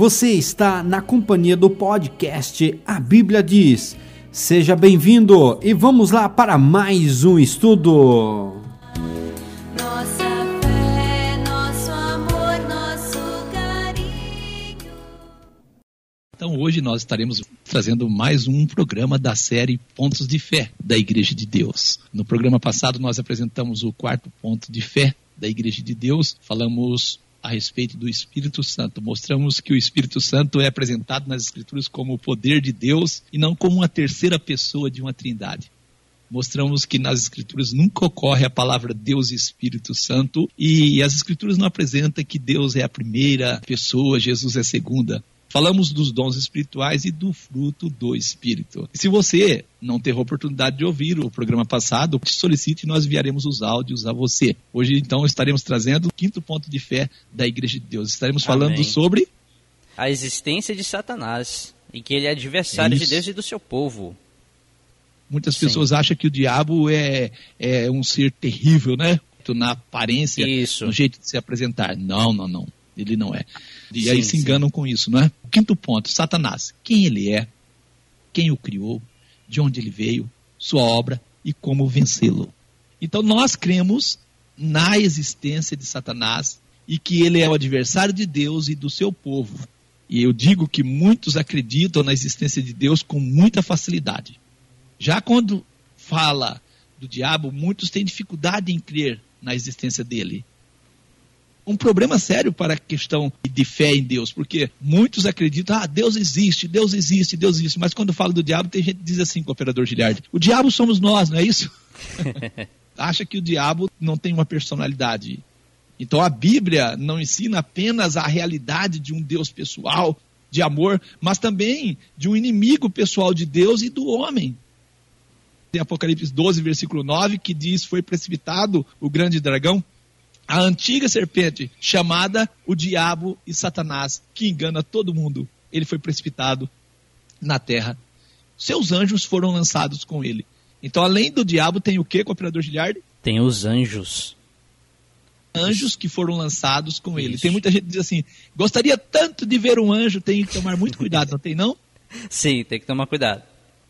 Você está na companhia do podcast A Bíblia Diz. Seja bem-vindo e vamos lá para mais um estudo. Nossa fé, nosso amor, nosso carinho. Então hoje nós estaremos trazendo mais um programa da série Pontos de Fé da Igreja de Deus. No programa passado nós apresentamos o quarto ponto de fé da Igreja de Deus, falamos a respeito do Espírito Santo. Mostramos que o Espírito Santo é apresentado nas Escrituras como o poder de Deus e não como uma terceira pessoa de uma trindade. Mostramos que nas Escrituras nunca ocorre a palavra Deus e Espírito Santo e as Escrituras não apresentam que Deus é a primeira pessoa, Jesus é a segunda. Falamos dos dons espirituais e do fruto do Espírito. Se você não teve a oportunidade de ouvir o programa passado, solicite e nós enviaremos os áudios a você. Hoje, então, estaremos trazendo o quinto ponto de fé da Igreja de Deus. Estaremos falando Amém. sobre a existência de Satanás e que ele é adversário de Isso. Deus e do seu povo. Muitas Sim. pessoas acham que o diabo é, é um ser terrível, né? Na aparência, Isso. no jeito de se apresentar. Não, não, não. Ele não é. E Sim, aí se sim. enganam com isso, não é? Quinto ponto, Satanás. Quem ele é, quem o criou, de onde ele veio, sua obra e como vencê-lo. Então nós cremos na existência de Satanás e que ele é o adversário de Deus e do seu povo. E eu digo que muitos acreditam na existência de Deus com muita facilidade. Já quando fala do diabo, muitos têm dificuldade em crer na existência dele. Um problema sério para a questão de fé em Deus, porque muitos acreditam, ah, Deus existe, Deus existe, Deus existe, mas quando fala do diabo, tem gente que diz assim, cooperador Giliardi, o diabo somos nós, não é isso? Acha que o diabo não tem uma personalidade. Então a Bíblia não ensina apenas a realidade de um Deus pessoal, de amor, mas também de um inimigo pessoal de Deus e do homem. Tem Apocalipse 12, versículo 9, que diz: Foi precipitado o grande dragão, a antiga serpente, chamada o diabo e Satanás, que engana todo mundo. Ele foi precipitado na terra. Seus anjos foram lançados com ele. Então, além do diabo, tem o que, cooperador Giliardi? Tem os anjos. Anjos que foram lançados com ele. Isso. Tem muita gente que diz assim: gostaria tanto de ver um anjo, tem que tomar muito cuidado, não tem não? Sim, tem que tomar cuidado.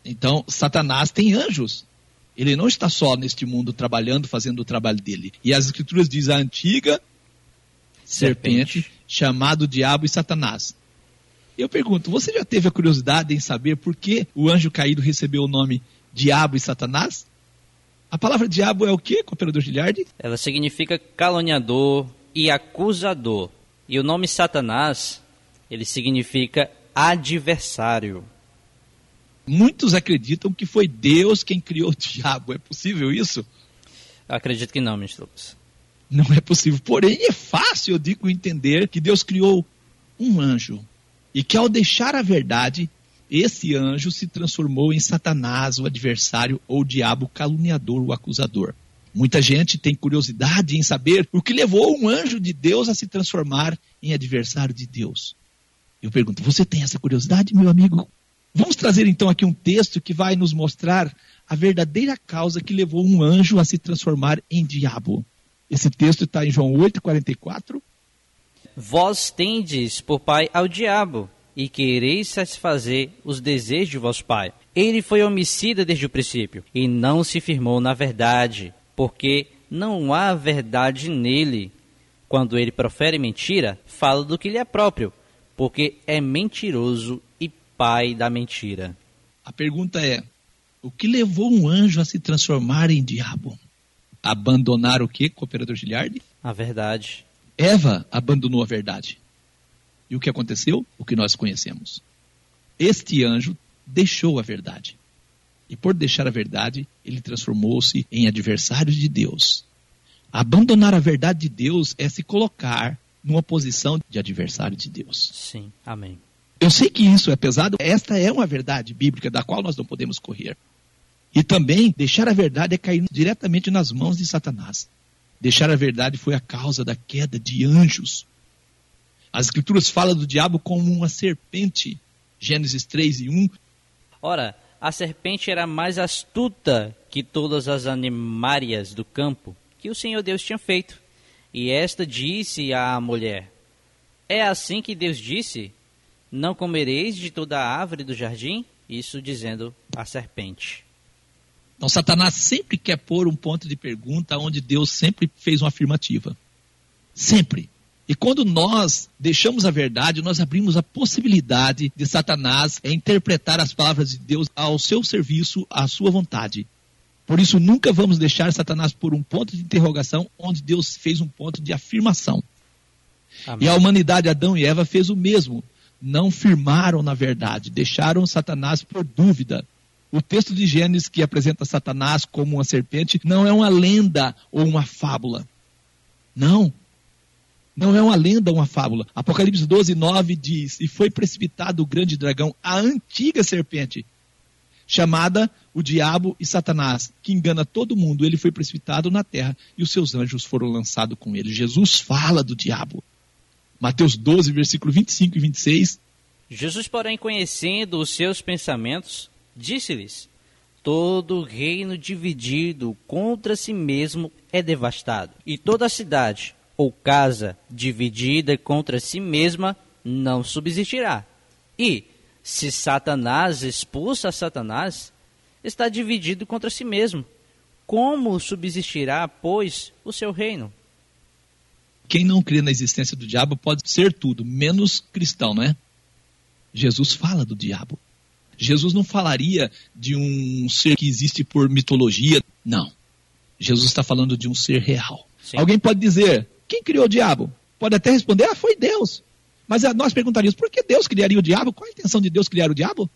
Então, Satanás tem anjos. Ele não está só neste mundo trabalhando, fazendo o trabalho dele. E as escrituras diz a antiga serpente, Serpente. chamado diabo e Satanás. Eu pergunto, você já teve a curiosidade em saber por que o anjo caído recebeu o nome diabo e Satanás? A palavra diabo é o quê, cooperador Giliardi? Ela significa caluniador e acusador. E o nome Satanás, ele significa adversário. Muitos acreditam que foi Deus quem criou o diabo. É possível isso? Acredito que não, Mr. Lucas. Não é possível. Porém, é fácil, eu digo, entender que Deus criou um anjo. E que ao deixar a verdade, esse anjo se transformou em Satanás, o adversário, ou o diabo caluniador, o acusador. Muita gente tem curiosidade em saber o que levou um anjo de Deus a se transformar em adversário de Deus. Eu pergunto, você tem essa curiosidade, meu amigo? Vamos trazer então aqui um texto que vai nos mostrar a verdadeira causa que levou um anjo a se transformar em diabo. Esse texto está em João 8,44. Vós tendes por pai ao diabo, e quereis satisfazer os desejos de vosso pai. Ele foi homicida desde o princípio, e não se firmou na verdade, porque não há verdade nele. Quando ele profere mentira, fala do que lhe é próprio, porque é mentiroso pai da mentira. A pergunta é: o que levou um anjo a se transformar em diabo? Abandonar o que, cooperador Giliardi? A verdade. Eva abandonou a verdade. E o que aconteceu? O que nós conhecemos. Este anjo deixou a verdade. E por deixar a verdade, ele transformou-se em adversário de Deus. Abandonar a verdade de Deus é se colocar numa posição de adversário de Deus. Sim, amém. Eu sei que isso é pesado, esta é uma verdade bíblica da qual nós não podemos correr. E também, deixar a verdade é cair diretamente nas mãos de Satanás. Deixar a verdade foi a causa da queda de anjos. As escrituras falam do diabo como uma serpente. Gênesis 3 e 1. Ora, a serpente era mais astuta que todas as animárias do campo que o Senhor Deus tinha feito. E esta disse à mulher: É assim que Deus disse: Não comereis de toda a árvore do jardim? Isso dizendo a serpente. Então, Satanás sempre quer pôr um ponto de pergunta onde Deus sempre fez uma afirmativa. Sempre. E quando nós deixamos a verdade, nós abrimos a possibilidade de Satanás interpretar as palavras de Deus ao seu serviço, à sua vontade. Por isso, nunca vamos deixar Satanás por um ponto de interrogação onde Deus fez um ponto de afirmação. Amém. E a humanidade, Adão e Eva, fez o mesmo. Não firmaram na verdade, deixaram Satanás por dúvida. O texto de Gênesis que apresenta Satanás como uma serpente não é uma lenda ou uma fábula. Não. Não é uma lenda ou uma fábula. Apocalipse 12, 9 diz: E foi precipitado o grande dragão, a antiga serpente, chamada o diabo e Satanás, que engana todo mundo. Ele foi precipitado na terra e os seus anjos foram lançados com ele. Jesus fala do diabo. Mateus 12, versículo 25 e 26. Jesus, porém, conhecendo os seus pensamentos, disse-lhes: Todo reino dividido contra si mesmo é devastado, e toda cidade ou casa dividida contra si mesma não subsistirá. E, se Satanás expulsa Satanás, está dividido contra si mesmo. Como subsistirá, pois, o seu reino? Quem não crê na existência do diabo pode ser tudo, menos cristão, não é? Jesus fala do diabo. Jesus não falaria de um ser que existe por mitologia. Não. Jesus está falando de um ser real. Sim. Alguém pode dizer: quem criou o diabo? Pode até responder: ah, foi Deus. Mas ah, nós perguntaríamos: por que Deus criaria o diabo? Qual a intenção de Deus criar o diabo?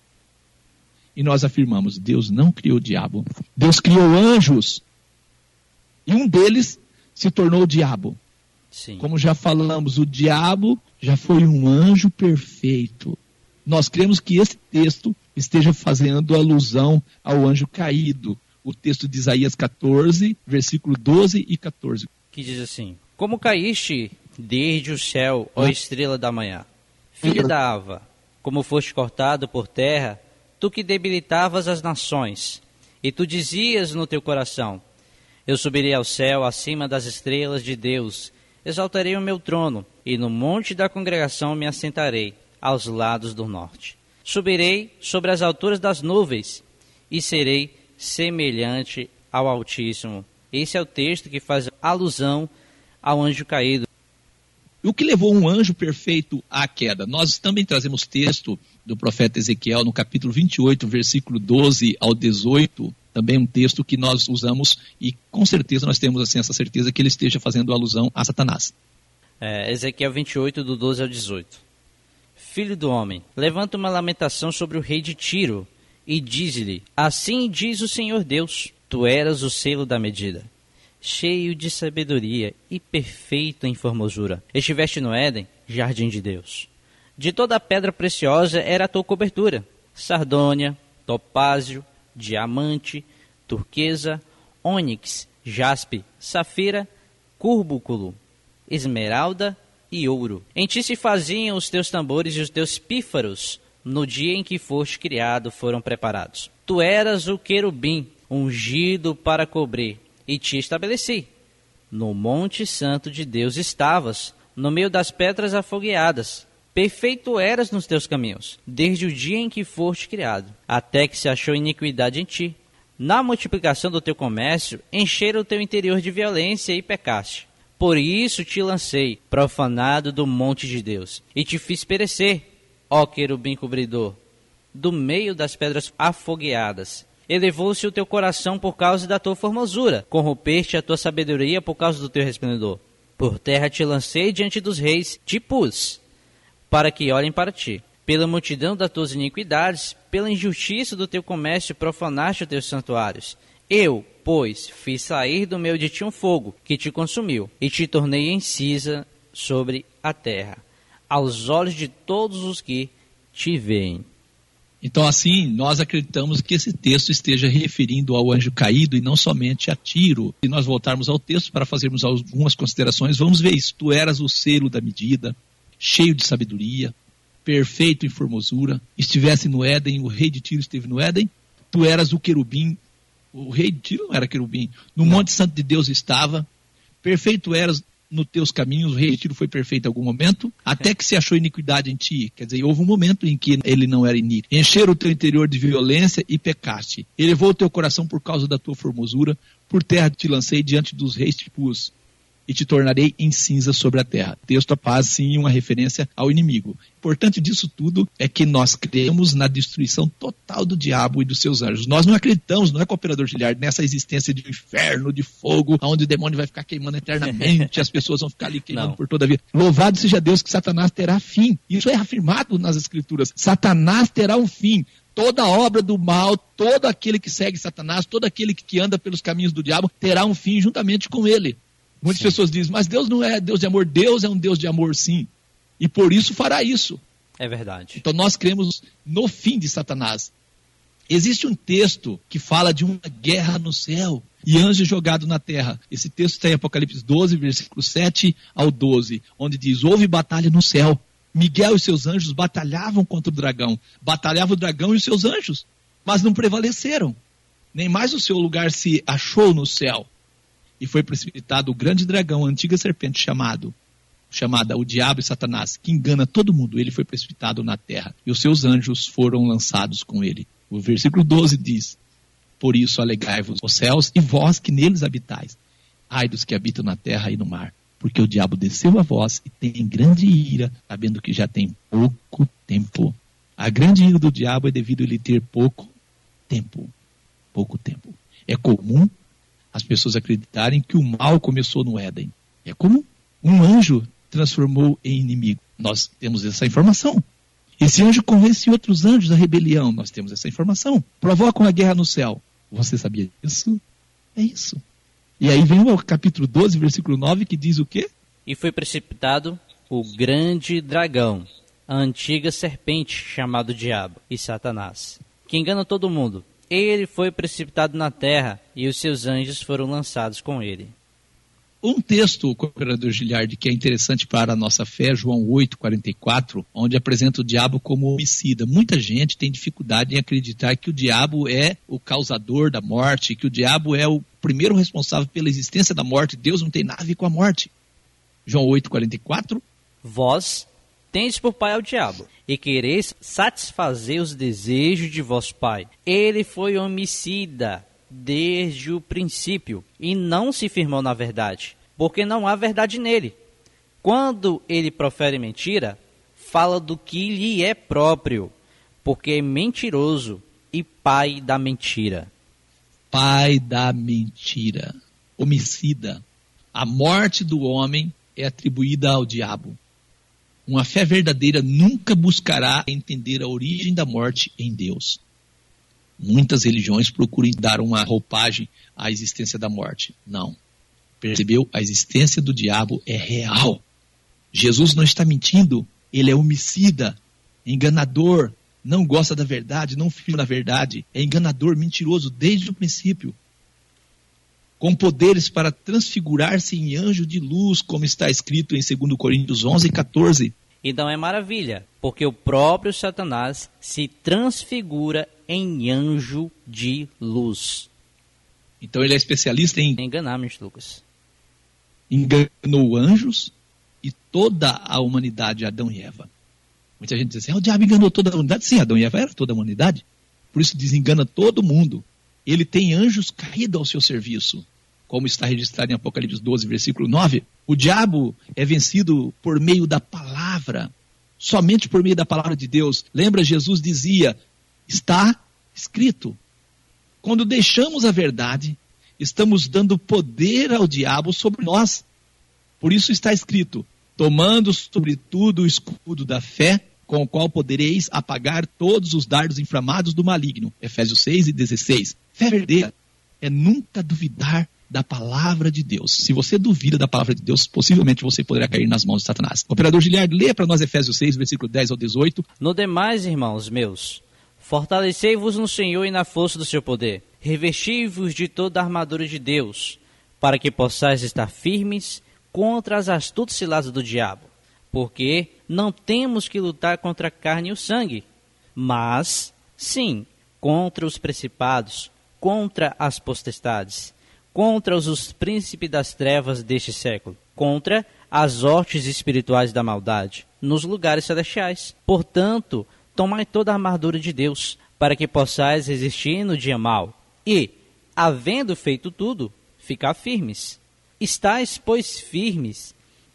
E nós afirmamos: Deus não criou o diabo. Deus criou anjos. E um deles se tornou o diabo. Sim. Como já falamos, o diabo já foi um anjo perfeito. Nós cremos que esse texto esteja fazendo alusão ao anjo caído. O texto de Isaías 14, versículo 12 e 14. que diz assim: Como caíste desde o céu, ó estrela da manhã, filho da Ava, como foste cortado por terra, tu que debilitavas as nações, e tu dizias no teu coração: Eu subirei ao céu acima das estrelas de Deus, exaltarei o meu trono, e no monte da congregação me assentarei, aos lados do norte. Subirei sobre as alturas das nuvens, e serei semelhante ao Altíssimo. Esse é o texto que faz alusão ao anjo caído. O que levou um anjo perfeito à queda? Nós também trazemos texto do profeta Ezequiel no capítulo 28, versículo 12 ao 18. Também um texto que nós usamos e com certeza nós temos assim essa certeza que ele esteja fazendo alusão a Satanás. É, Ezequiel 28, do 12 ao 18. Filho do homem, levanta uma lamentação sobre o rei de Tiro e diz-lhe: Assim diz o Senhor Deus: Tu eras o selo da medida, cheio de sabedoria e perfeito em formosura. Estiveste no Éden, jardim de Deus. De toda a pedra preciosa era a tua cobertura: sardônia, topázio, diamante, turquesa, ônix, jaspe, safira, cúrbuculo, esmeralda e ouro. Em ti se faziam os teus tambores e os teus pífaros, no dia em que foste criado, foram preparados. Tu eras o querubim, ungido para cobrir, e te estabeleci. No monte santo de Deus estavas, no meio das pedras afogueadas. Perfeito eras nos teus caminhos, desde o dia em que foste criado, até que se achou iniquidade em ti. Na multiplicação do teu comércio, encheram o teu interior de violência e pecaste. Por isso te lancei, profanado do monte de Deus, e te fiz perecer, ó querubim cobridor, do meio das pedras afogueadas. Elevou-se o teu coração por causa da tua formosura, corrompeste a tua sabedoria por causa do teu resplendor. Por terra te lancei diante dos reis, te pus, para que olhem para ti. Pela multidão das tuas iniquidades, pela injustiça do teu comércio, profanaste os teus santuários. Eu, pois, fiz sair do meio de ti um fogo, que te consumiu, e te tornei cinza sobre a terra, aos olhos de todos os que te veem. Então, assim, nós acreditamos que esse texto esteja referindo ao anjo caído e não somente a Tiro. Se nós voltarmos ao texto para fazermos algumas considerações, vamos ver isso. Tu eras o selo da medida, cheio de sabedoria, perfeito em formosura. Estivesse no Éden, o rei de Tiro esteve no Éden. Tu eras o querubim, o rei de Tiro não era querubim. No Monte Santo de Deus estava. Perfeito eras nos teus caminhos, o retiro foi perfeito em algum momento, até que se achou iniquidade em ti. Quer dizer, houve um momento em que ele não era iníquo. Encheram o teu interior de violência e pecaste. Elevou o teu coração por causa da tua formosura, por terra te lancei diante dos reis te pus e te tornarei em cinza sobre a terra. Texto faz sim uma referência ao inimigo. Importante disso tudo é que nós cremos na destruição total do diabo e dos seus anjos. Nós não acreditamos, não é cooperador Giliard, nessa existência de um inferno, de fogo, onde o demônio vai ficar queimando eternamente, as pessoas vão ficar ali queimando Não. por toda a vida. Louvado seja Deus que Satanás terá fim. Isso é afirmado nas escrituras. Satanás terá um fim toda obra do mal, todo aquele que segue Satanás, todo aquele que anda pelos caminhos do diabo, terá um fim juntamente com ele. Muitas Sim. pessoas dizem, mas Deus não é Deus de amor, Deus é um Deus de amor sim. E por isso fará isso. É verdade. Então nós cremos no fim de Satanás. Existe um texto que fala de uma guerra no céu e anjo jogado na terra. Esse texto está em Apocalipse 12, versículo 7 ao 12, onde diz: Houve batalha no céu. Miguel e seus anjos batalhavam contra o dragão. Batalhava o dragão e os seus anjos, mas não prevaleceram. Nem mais o seu lugar se achou no céu. E foi precipitado o grande dragão, a antiga serpente chamado chamada o Diabo e Satanás, que engana todo mundo. Ele foi precipitado na terra e os seus anjos foram lançados com ele. O versículo 12 diz: Por isso alegai-vos os céus e vós que neles habitais. Ai dos que habitam na terra e no mar, porque o diabo desceu a vós e tem grande ira, sabendo que já tem pouco tempo. A grande ira do diabo é devido a ele ter pouco tempo. Pouco tempo. É comum as pessoas acreditarem que o mal começou no Éden. É comum. Um anjo transformou em inimigo. Nós temos essa informação. Esse anjo convence outros anjos da rebelião. Nós temos essa informação. Provocam a guerra no céu. Você sabia disso? É isso. E aí vem o capítulo 12, versículo 9, que diz o quê? E foi precipitado o grande dragão, a antiga serpente chamado Diabo e Satanás, que engana todo mundo. Ele foi precipitado na terra e os seus anjos foram lançados com ele. Um texto, cooperador Giliard, que é interessante para a nossa fé, João 8, 44, onde apresenta o diabo como homicida. Muita gente tem dificuldade em acreditar que o diabo é o causador da morte, que o diabo é o primeiro responsável pela existência da morte. Deus não tem nada a ver com a morte. João 8, 44, Vós tendes por pai ao diabo, e quereis satisfazer os desejos de vosso pai. Ele foi homicida desde o princípio, e não se firmou na verdade, porque não há verdade nele. Quando ele profere mentira, fala do que lhe é próprio, porque é mentiroso e pai da mentira. pai da mentira, homicida. A morte do homem é atribuída ao diabo. Uma fé verdadeira nunca buscará entender a origem da morte em Deus. Muitas religiões procuram dar uma roupagem à existência da morte. Não. Percebeu? A existência do diabo é real. Jesus não está mentindo, ele é homicida, enganador, não gosta da verdade, não firma na verdade, é enganador, mentiroso desde o princípio. Com poderes para transfigurar-se em anjo de luz, como está escrito em 2 Coríntios 11 e 14. E não é maravilha, porque o próprio Satanás se transfigura em anjo de luz. Então ele é especialista em Enganamos, Lucas. enganou anjos e toda a humanidade, Adão e Eva. Muita gente diz assim, "Ah, o diabo enganou toda a humanidade. Sim, Adão e Eva era toda a humanidade. Por isso desengana todo mundo. Ele tem anjos caídos ao seu serviço. Como está registrado em Apocalipse 12, versículo 9. O diabo é vencido por meio da palavra. Somente por meio da palavra de Deus. Lembra, Jesus dizia, está escrito. Quando deixamos a verdade, estamos dando poder ao diabo sobre nós. Por isso está escrito: tomando sobretudo o escudo da fé, com o qual podereis apagar todos os dardos inflamados do maligno. Efésios 6 e 16. Fé verdadeira é nunca duvidar da palavra de Deus. Se você duvida da palavra de Deus, possivelmente você poderá cair nas mãos de Satanás. Operador Giliard, lê para nós Efésios 6, versículo 10 ao 18. No demais, irmãos meus, fortalecei-vos no Senhor e na força do seu poder. Revesti-vos de toda a armadura de Deus, para que possais estar firmes contra as astutas ciladas do diabo. Porque não temos que lutar contra a carne e o sangue, mas, sim, contra os principados, contra as potestades, contra os, os príncipes das trevas deste século, contra as hortes espirituais da maldade, nos lugares celestiais. Portanto, tomai toda a armadura de Deus, para que possais resistir no dia mau, e, havendo feito tudo, ficar firmes. Estais, pois, firmes,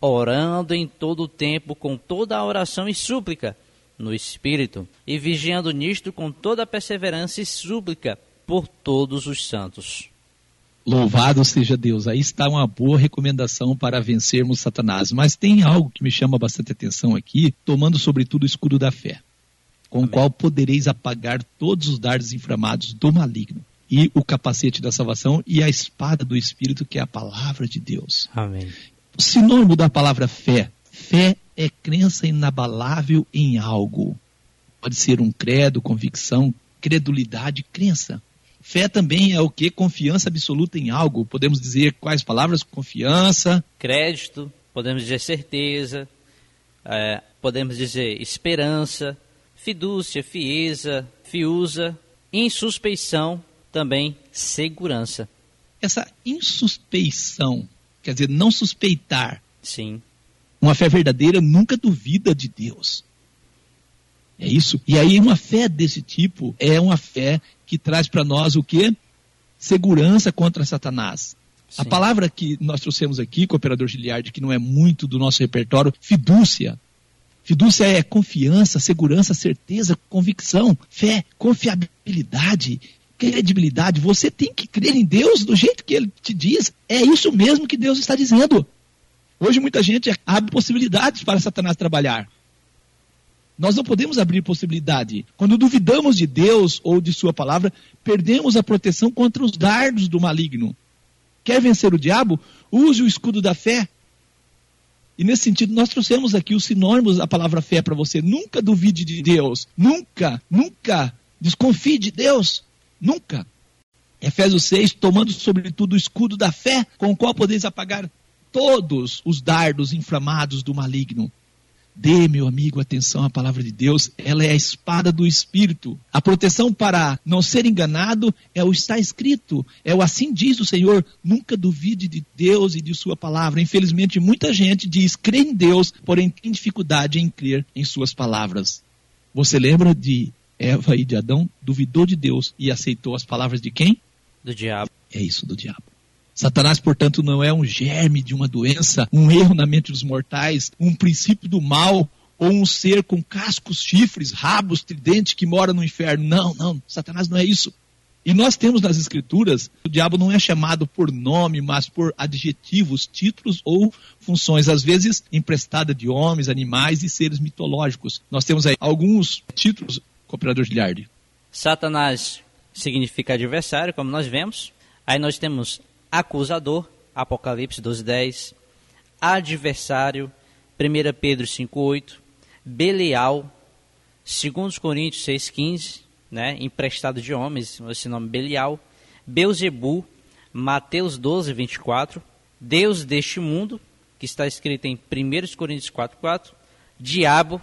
orando em todo o tempo com toda a oração e súplica no Espírito, e vigiando nisto com toda a perseverança e súplica por todos os santos. Louvado seja Deus. Aí está uma boa recomendação para vencermos Satanás. Mas tem algo que me chama bastante atenção aqui, tomando sobretudo o escudo da fé, com o qual podereis apagar todos os dardos inflamados do maligno, e o capacete da salvação e a espada do Espírito, que é a palavra de Deus. Amém. O sinônimo da palavra fé. Fé é crença inabalável em algo. Pode ser um credo, convicção, credulidade, crença. Fé também é o que? Confiança absoluta em algo. Podemos dizer quais palavras? Confiança, Crédito, podemos dizer certeza, é, podemos dizer esperança, fidúcia, fieza, fiusa, insuspeição, também segurança. essa insuspeição, quer dizer, não suspeitar. Sim, Uma fé verdadeira nunca duvida de Deus. É isso. E aí uma fé desse tipo é uma fé que traz para nós o quê? Segurança contra Satanás. A Sim. palavra que nós trouxemos aqui, cooperador Giliardi, que não é muito do nosso repertório, fidúcia. Fidúcia é confiança, segurança, certeza, convicção, fé, confiabilidade, credibilidade. Você tem que crer em Deus do jeito que ele te diz. É isso mesmo que Deus está dizendo. Hoje muita gente abre possibilidades para Satanás trabalhar. Nós não podemos abrir possibilidade. Quando duvidamos de Deus ou de Sua palavra, perdemos a proteção contra os dardos do maligno. Quer vencer o diabo? Use o escudo da fé. E nesse sentido, nós trouxemos aqui os sinônimos da palavra fé para você. Nunca duvide de Deus. Nunca, nunca desconfie de Deus. Nunca. Efésios 6, tomando sobretudo o escudo da fé, com o qual podeis apagar todos os dardos inflamados do maligno. Dê, meu amigo, atenção à palavra de Deus, ela é a espada do Espírito. A proteção para não ser enganado é o está escrito, é o assim diz o Senhor. Nunca duvide de Deus e de Sua palavra. Infelizmente, muita gente diz crê em Deus, porém tem dificuldade em crer em Suas palavras. Você lembra de Eva e de Adão? Duvidou de Deus e aceitou as palavras de quem? do diabo. É isso do diabo. Satanás, portanto, não é um germe de uma doença, um erro na mente dos mortais, um princípio do mal, ou um ser com cascos, chifres, rabos, tridente que mora no inferno. Não, não, Satanás não é isso. E nós temos nas escrituras, o diabo não é chamado por nome, mas por adjetivos, títulos ou funções, às vezes emprestada de homens, animais e seres mitológicos. Nós temos aí alguns títulos, cooperador Gilhardi. Satanás significa adversário, como nós vemos. Aí nós temos acusador, Apocalipse 12:10, adversário, 1 Pedro 5:8, Belial, 2 Coríntios 6:15, né, emprestado de homens, esse nome Belial, Beuzebu, Mateus 12:24, Deus deste mundo, que está escrito em 1 Coríntios 4:4, Diabo,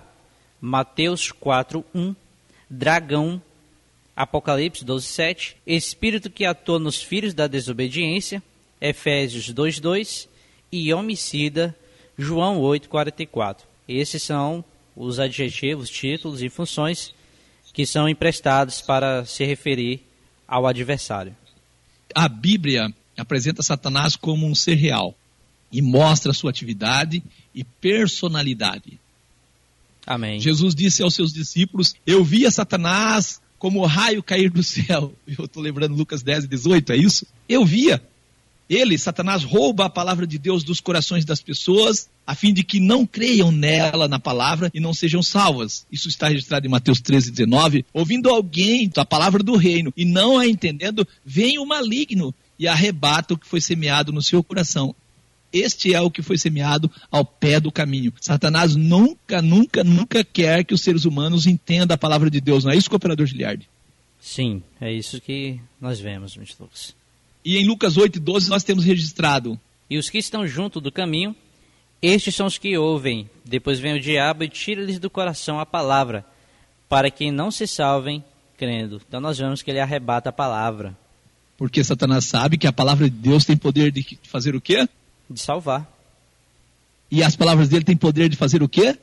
Mateus 4:1, Dragão, Apocalipse 12:7, Espírito que atua nos filhos da desobediência, Efésios 2:2 e homicida, João 8:44. Esses são os adjetivos, títulos e funções que são emprestados para se referir ao adversário. a Bíblia apresenta Satanás como um ser real e mostra sua atividade e personalidade. Amém. Jesus disse aos seus discípulos: Eu via Satanás como raio cair do céu. Eu estou lembrando Lucas 10, 18, é isso? Eu via. Ele, Satanás, rouba a palavra de Deus dos corações das pessoas, a fim de que não creiam nela, na palavra, e não sejam salvas. Isso está registrado em Mateus 13, 19. Ouvindo alguém a palavra do reino e não a entendendo, vem o maligno e arrebata o que foi semeado no seu coração. Este é o que foi semeado ao pé do caminho. Satanás nunca, nunca, nunca quer que os seres humanos entendam a palavra de Deus. Não é isso, cooperador Giliardi? Sim, é isso que nós vemos, Mr. Lucas. E em Lucas 8, 12 nós temos registrado. E os que estão junto do caminho, estes são os que ouvem. Depois vem o diabo e tira-lhes do coração a palavra, para que não se salvem crendo. Então nós vemos que ele arrebata a palavra Porque Satanás sabe que a palavra de Deus tem poder de fazer o quê? De salvar, E as palavras dele têm poder de fazer o quê?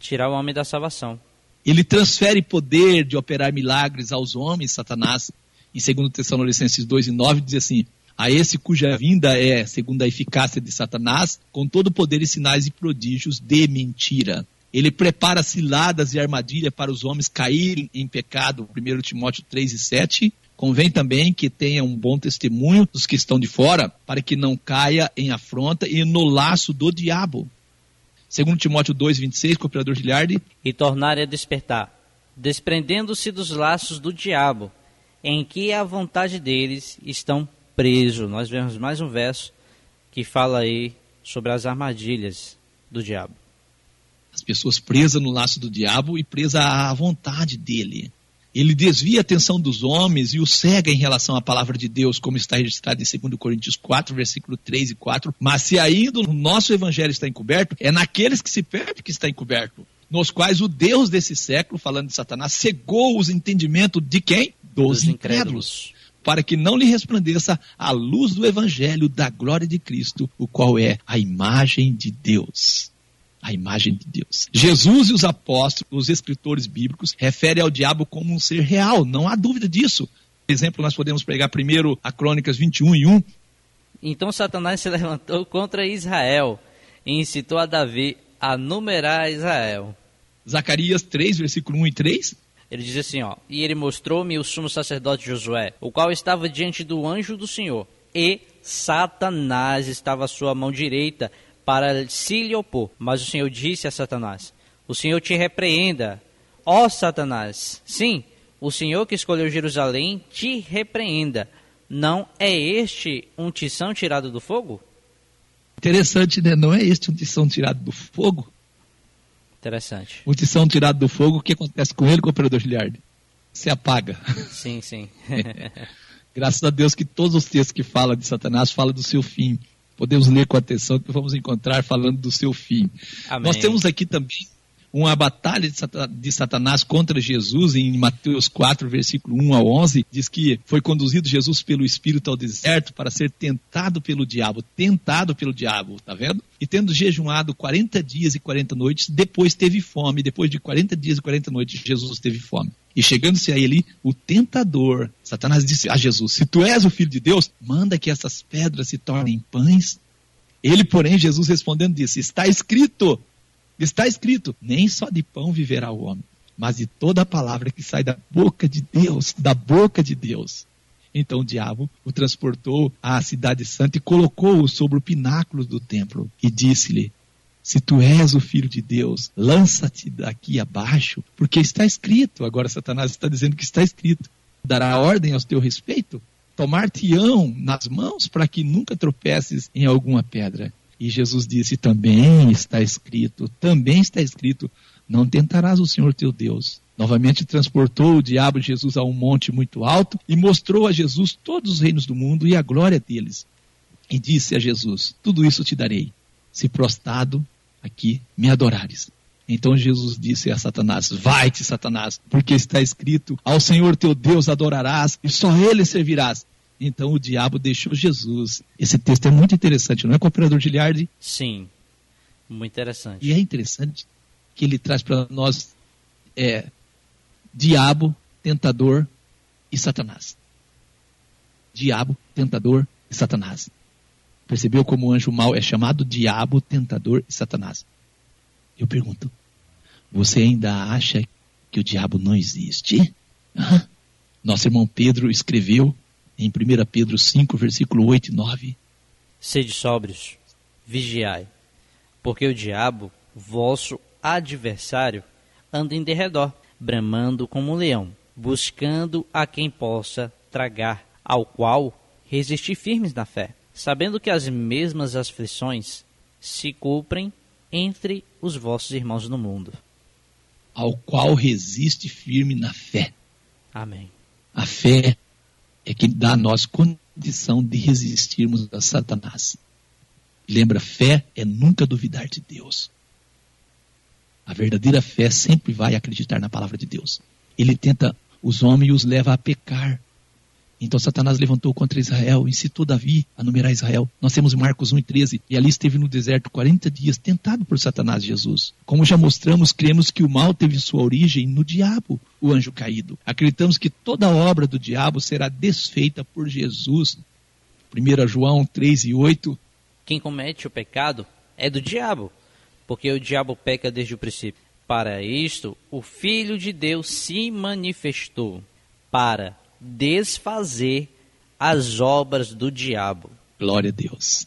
tirar o homem da salvação. Ele transfere poder de operar milagres aos homens, Satanás. Em 2 Tessalonicenses 2 e 9 diz assim: A esse cuja vinda é, segundo a eficácia de Satanás, com todo poder e sinais e prodígios de mentira. Ele prepara ciladas e armadilha para os homens caírem em pecado. 1 Timóteo 3 e 7. Convém também que tenha um bom testemunho dos que estão de fora, para que não caia em afronta e no laço do diabo. 2 Timóteo 2, 26, cooperador Giliardi. E tornarem a despertar, desprendendo-se dos laços do diabo, em que a vontade deles estão presos. Nós vemos mais um verso que fala aí sobre as armadilhas do diabo. as pessoas presas no laço do diabo e presas à vontade dele. Ele desvia a atenção dos homens e os cega em relação à palavra de Deus, como está registrado em 2 Coríntios 4, versículo 3 e 4. Mas se ainda o nosso evangelho está encoberto, é naqueles que se perdem que está encoberto, nos quais o Deus desse século, falando de Satanás, cegou os entendimentos de quem? Dos, Dos incrédulos para que não lhe resplandeça a luz do evangelho da glória de Cristo, o qual é a imagem de Deus. A imagem de Deus. Jesus e os apóstolos, os escritores bíblicos, referem ao diabo como um ser real, não há dúvida disso. Por exemplo, nós podemos pegar primeiro a Crônicas 21 e 1. Então Satanás se levantou contra Israel e incitou a Davi a numerar Israel. Zacarias 3, versículo 1 e 3. Ele diz assim, ó: "E ele mostrou-me o sumo sacerdote Josué, o qual estava diante do anjo do Senhor, e Satanás estava à sua mão direita para se lhe opor. Mas o Senhor disse a Satanás: O Senhor te repreenda, ó Satanás. Sim, o Senhor que escolheu Jerusalém te repreenda. Não é este um tição tirado do fogo? Interessante, né? Não é este um tição tirado do fogo? Interessante. Um tição tirado do fogo, o que acontece com ele, cooperador Giliardi? Se apaga. Sim, sim. Graças a Deus que todos os textos que falam de Satanás falam do seu fim. Podemos ler com atenção que vamos encontrar falando do seu fim. Amém. Nós temos aqui também uma batalha de Sata- de Satanás contra Jesus em Mateus 4, versículo 1 a 11. Diz que foi conduzido Jesus pelo Espírito ao deserto para ser tentado pelo diabo. Tentado pelo diabo, tá vendo? E tendo jejuado 40 dias e 40 noites, depois teve fome. Depois de 40 dias e 40 noites, Jesus teve fome. E chegando-se a ele, o tentador, Satanás disse a Jesus: Se tu és o filho de Deus, manda que essas pedras se tornem pães. Ele, porém, Jesus respondendo, disse: Está escrito, está escrito, nem só de pão viverá o homem, mas de toda a palavra que sai da boca de Deus, da boca de Deus. Então o diabo o transportou à cidade santa e colocou-o sobre o pináculo do templo e disse-lhe: se tu és o filho de Deus, lança-te daqui abaixo, porque está escrito. Agora Satanás está dizendo que está escrito. Dará ordem ao teu respeito, tomar-te-ão nas mãos para que nunca tropeces em alguma pedra. E Jesus disse: também está escrito, também está escrito, não tentarás o Senhor teu Deus. Novamente transportou o diabo Jesus a um monte muito alto e mostrou a Jesus todos os reinos do mundo e a glória deles. E disse a Jesus: Tudo isso te darei, se prostrado aqui me adorares. Então Jesus disse a Satanás: Vai-te, Satanás, porque está escrito: Ao Senhor teu Deus adorarás e só ele servirás. Então o diabo deixou Jesus. Esse texto é muito interessante, não é, cooperador Giliardi? Sim. Muito interessante. E é interessante que ele traz para nós é, diabo, tentador e Satanás. Diabo, tentador e Satanás. Percebeu como o anjo mau é chamado diabo, tentador e Satanás? Eu pergunto, você ainda acha que o diabo não existe? Nosso irmão Pedro escreveu em 1 Pedro 5, versículo 8 e 9. Sede sóbrios, vigiai, porque o diabo, vosso adversário, anda em derredor, bramando como um leão, buscando a quem possa tragar, ao qual resistir firmes na fé, sabendo que as mesmas aflições se cumprem entre os vossos irmãos no mundo. Ao qual resiste firme na fé. Amém. A fé é que dá a nós condição de resistirmos a Satanás. Lembra, fé é nunca duvidar de Deus. A verdadeira fé sempre vai acreditar na palavra de Deus. Ele tenta os homens e os leva a pecar. Então Satanás levantou contra Israel, incitou Davi a numerar Israel. Nós temos Marcos 1 e 13, e ali esteve no deserto 40 dias, tentado por Satanás Jesus. Como já mostramos, cremos que o mal teve sua origem no diabo, o anjo caído. Acreditamos que toda obra do diabo será desfeita por Jesus. 1 João 3 e 8. Quem comete o pecado é do diabo, porque o diabo peca desde o princípio. Para isto, o Filho de Deus se manifestou para desfazer as obras do diabo. Glória a Deus.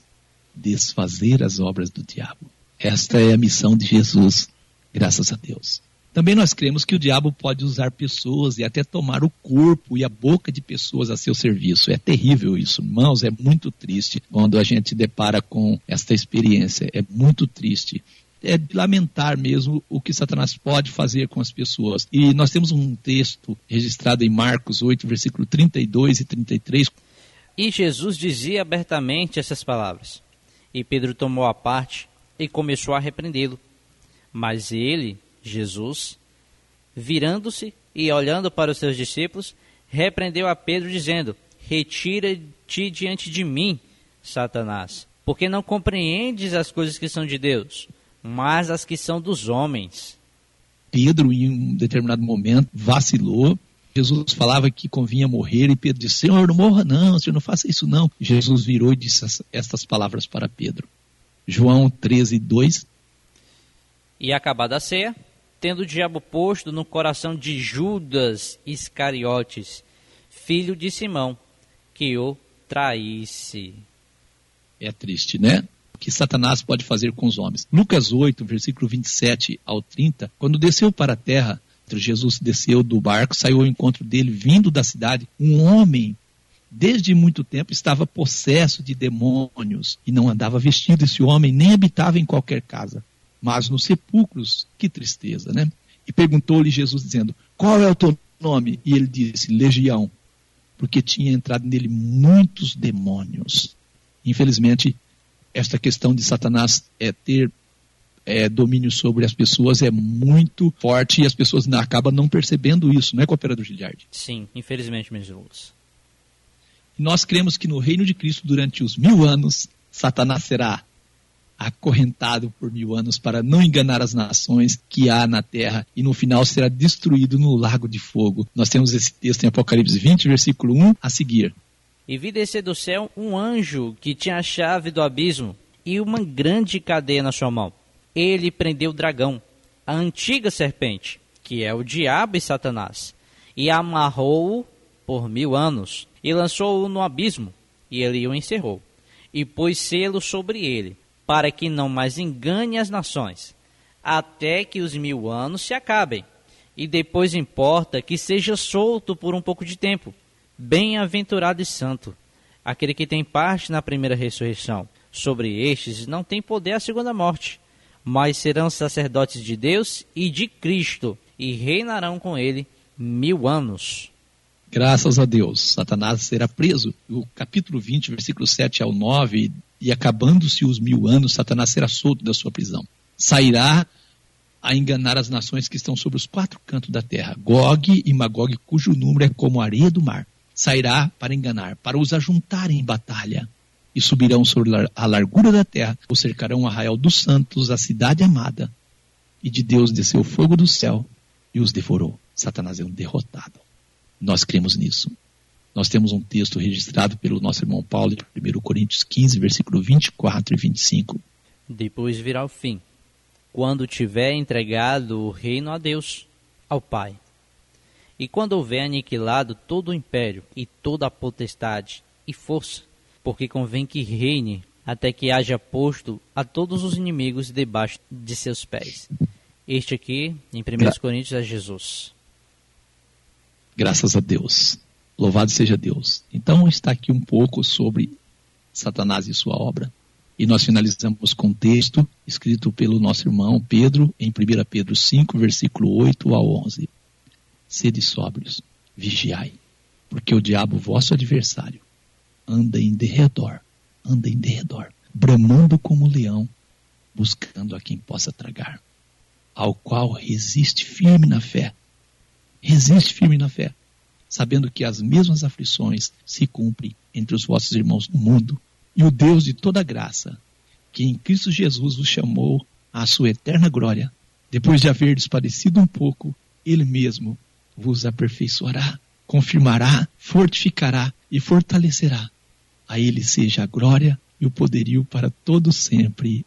Desfazer as obras do diabo. Esta é a missão de Jesus, graças a Deus. Também nós cremos que o diabo pode usar pessoas e até tomar o corpo e a boca de pessoas a seu serviço. É terrível isso, irmãos, é muito triste quando a gente depara com esta experiência. É muito triste é de lamentar mesmo o que Satanás pode fazer com as pessoas. E nós temos um texto registrado em Marcos 8, versículo 32 e 33. E Jesus dizia abertamente essas palavras. E Pedro tomou a parte e começou a repreendê-lo. Mas ele, Jesus, virando-se e olhando para os seus discípulos, repreendeu a Pedro, dizendo: Retira-te diante de mim, Satanás, porque não compreendes as coisas que são de Deus, mas as que são dos homens. Pedro, em um determinado momento, vacilou. Jesus falava que convinha morrer e Pedro disse: Senhor, não morra não, Senhor, não faça isso não. Jesus virou e disse estas palavras para Pedro. João 13, 2. E acabada a ceia, tendo o diabo posto no coração de Judas Iscariotes, filho de Simão, que o traísse. É triste, né? Que Satanás pode fazer com os homens. Lucas 8, versículo 27 ao 30, quando desceu para a terra, Jesus desceu do barco, saiu ao encontro dele, vindo da cidade, um homem desde muito tempo estava possesso de demônios e não andava vestido esse homem, nem habitava em qualquer casa, mas nos sepulcros. Que tristeza, né? E perguntou-lhe Jesus, dizendo: Qual é o teu nome? E ele disse: Legião, porque tinha entrado nele muitos demônios. Infelizmente, esta questão de Satanás é ter é, domínio sobre as pessoas é muito forte e as pessoas acabam não percebendo isso, não é, cooperador Giliardi? Sim, infelizmente, meus irmãos. Nós cremos que no reino de Cristo, durante os mil anos, Satanás será acorrentado por mil anos para não enganar as nações que há na terra e no final será destruído no lago de fogo. Nós temos esse texto em Apocalipse 20, versículo 1 a seguir. E vi descer do céu um anjo que tinha a chave do abismo e uma grande cadeia na sua mão. Ele prendeu o dragão, a antiga serpente, que é o diabo e Satanás, e amarrou-o por mil anos, e lançou-o no abismo, e ele o encerrou, e pôs selo sobre ele, para que não mais engane as nações, até que os mil anos se acabem. E depois importa que seja solto por um pouco de tempo Bem-aventurado e santo, aquele que tem parte na primeira ressurreição. Sobre estes não tem poder a segunda morte, mas serão sacerdotes de Deus e de Cristo, e reinarão com ele mil anos. Graças a Deus, Satanás será preso. O capítulo 20, versículo 7 ao 9, e acabando-se os mil anos, Satanás será solto da sua prisão. Sairá a enganar as nações que estão sobre os quatro cantos da terra, Gog e Magog, cujo número é como a areia do mar sairá para enganar, para os ajuntarem em batalha. E subirão sobre a largura da terra, o cercarão o arraial dos santos, a cidade amada. E de Deus desceu fogo do céu e os devorou. Satanás é um derrotado. Nós cremos nisso. Nós temos um texto registrado pelo nosso irmão Paulo em 1 Coríntios 15, versículo 24 e 25. Depois virá o fim, quando tiver entregado o reino a Deus, ao Pai e quando houver aniquilado todo o império e toda a potestade e força, porque convém que reine até que haja posto a todos os inimigos debaixo de seus pés. Este aqui, em 1 Gra Coríntios, é Jesus. Graças a Deus. Louvado seja Deus. Então está aqui um pouco sobre Satanás e sua obra. E nós finalizamos com um texto escrito pelo nosso irmão Pedro, em 1 Pedro 5, versículo 8 ao 11. Sede sóbrios, vigiai, porque o diabo, vosso adversário, anda em derredor, anda em derredor, bramando como leão, buscando a quem possa tragar, ao qual resiste firme na fé. Resiste firme na fé, sabendo que as mesmas aflições se cumprem entre os vossos irmãos no mundo. E o Deus de toda graça, que em Cristo Jesus vos chamou à sua eterna glória, depois de haver despadecido um pouco, Ele mesmo vos aperfeiçoará, confirmará, fortificará e fortalecerá. A Ele seja a glória e o poderio para todos sempre.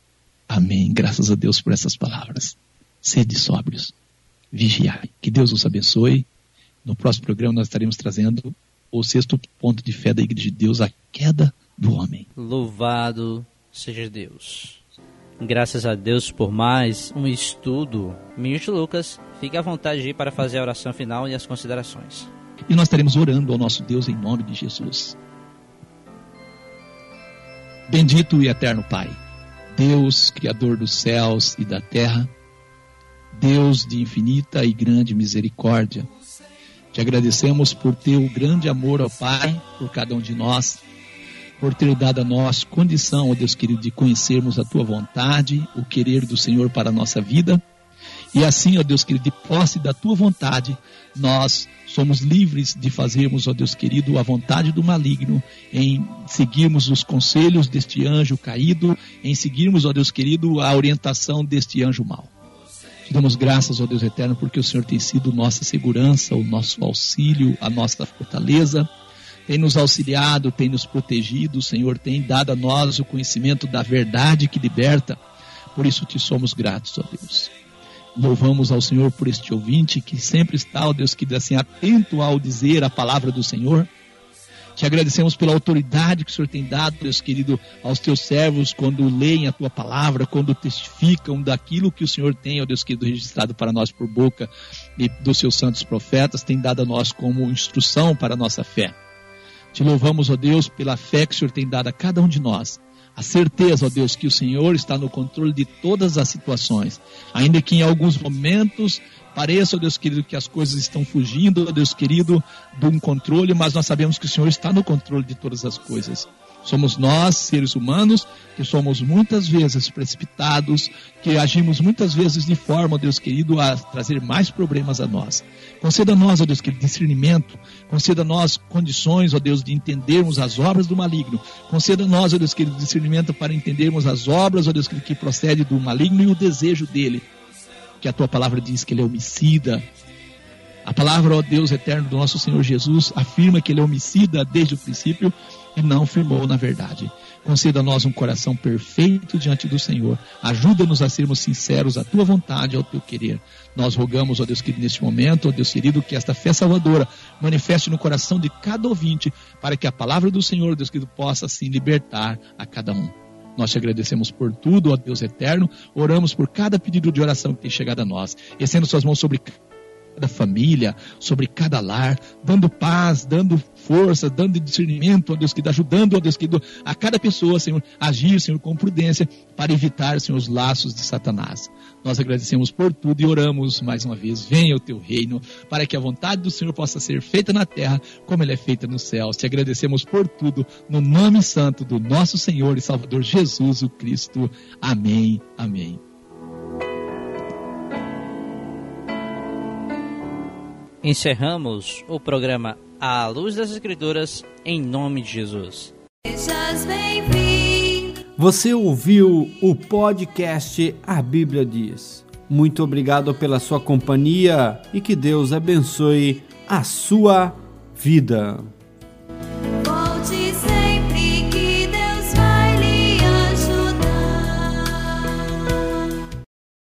Amém. Graças a Deus por essas palavras. Sede sóbrios, vigiai. Que Deus os abençoe. No próximo programa nós estaremos trazendo o sexto ponto de fé da Igreja de Deus, a queda do homem. Louvado seja Deus. Graças a Deus por mais um estudo. Ministro Lucas, fique à vontade aí para fazer a oração final e as considerações. E nós estaremos orando ao nosso Deus em nome de Jesus. Bendito e eterno Pai, Deus, Criador dos céus e da terra, Deus de infinita e grande misericórdia, te agradecemos por teu grande amor, ó Pai, por cada um de nós, por ter dado a nós condição, ó Deus querido, de conhecermos a tua vontade, o querer do Senhor para a nossa vida. E assim, ó Deus querido, de posse da tua vontade, nós somos livres de fazermos, ó Deus querido, a vontade do maligno, em seguirmos os conselhos deste anjo caído, em seguirmos, ó Deus querido, a orientação deste anjo mau. Te damos graças, ó Deus eterno, porque o Senhor tem sido nossa segurança, o nosso auxílio, a nossa fortaleza. Tem nos auxiliado, tem nos protegido, o Senhor tem dado a nós o conhecimento da verdade que liberta. Por isso te somos gratos, ó Deus. Louvamos ao Senhor por este ouvinte que sempre está, ó Deus, que assim atento ao dizer a palavra do Senhor. Te agradecemos pela autoridade que o Senhor tem dado, Deus querido, aos teus servos quando leem a tua palavra, quando testificam daquilo que o Senhor tem, ó Deus querido, registrado para nós por boca e dos seus santos profetas, tem dado a nós como instrução para a nossa fé. Te louvamos, ó Deus, pela fé que o Senhor tem dado a cada um de nós. A certeza, ó Deus, que o Senhor está no controle de todas as situações. Ainda que em alguns momentos pareça, ó Deus querido, que as coisas estão fugindo, ó Deus querido, de um controle, mas nós sabemos que o Senhor está no controle de todas as coisas. Somos nós, seres humanos, que somos muitas vezes precipitados, que agimos muitas vezes de forma, Deus querido, a trazer mais problemas a nós. Conceda a nós, ó Deus querido, discernimento. Conceda a nós condições, ó Deus, de entendermos as obras do maligno. Conceda a nós, ó Deus querido, discernimento para entendermos as obras, ó Deus querido, que procede do maligno e o desejo dele. Que a tua palavra diz que ele é homicida. A palavra, ó Deus eterno do nosso Senhor Jesus, afirma que ele é homicida desde o princípio e não firmou na verdade. Conceda a nós um coração perfeito diante do Senhor. Ajuda-nos a sermos sinceros à tua vontade, ao teu querer. Nós rogamos, ó Deus querido, neste momento, ó Deus querido, que esta fé salvadora manifeste no coração de cada ouvinte, para que a palavra do Senhor, Deus querido, possa assim libertar a cada um. Nós te agradecemos por tudo, ó Deus eterno. Oramos por cada pedido de oração que tem chegado a nós. Estendo suas mãos sobre cada família, sobre cada lar, dando paz, dando força, dando discernimento, ó Deus querido, ajudando, ó Deus querido, a cada pessoa, Senhor, agir, Senhor, com prudência, para evitar, Senhor, os laços de Satanás. Nós agradecemos por tudo e oramos mais uma vez, venha o teu reino, para que a vontade do Senhor possa ser feita na terra, como ela é feita nos céus. Te agradecemos por tudo, no nome santo do nosso Senhor e Salvador Jesus o Cristo. Amém, amém. Encerramos o programa À Luz das Escrituras em nome de Jesus. Você ouviu o podcast A Bíblia Diz. Muito obrigado pela sua companhia e que Deus abençoe a sua vida.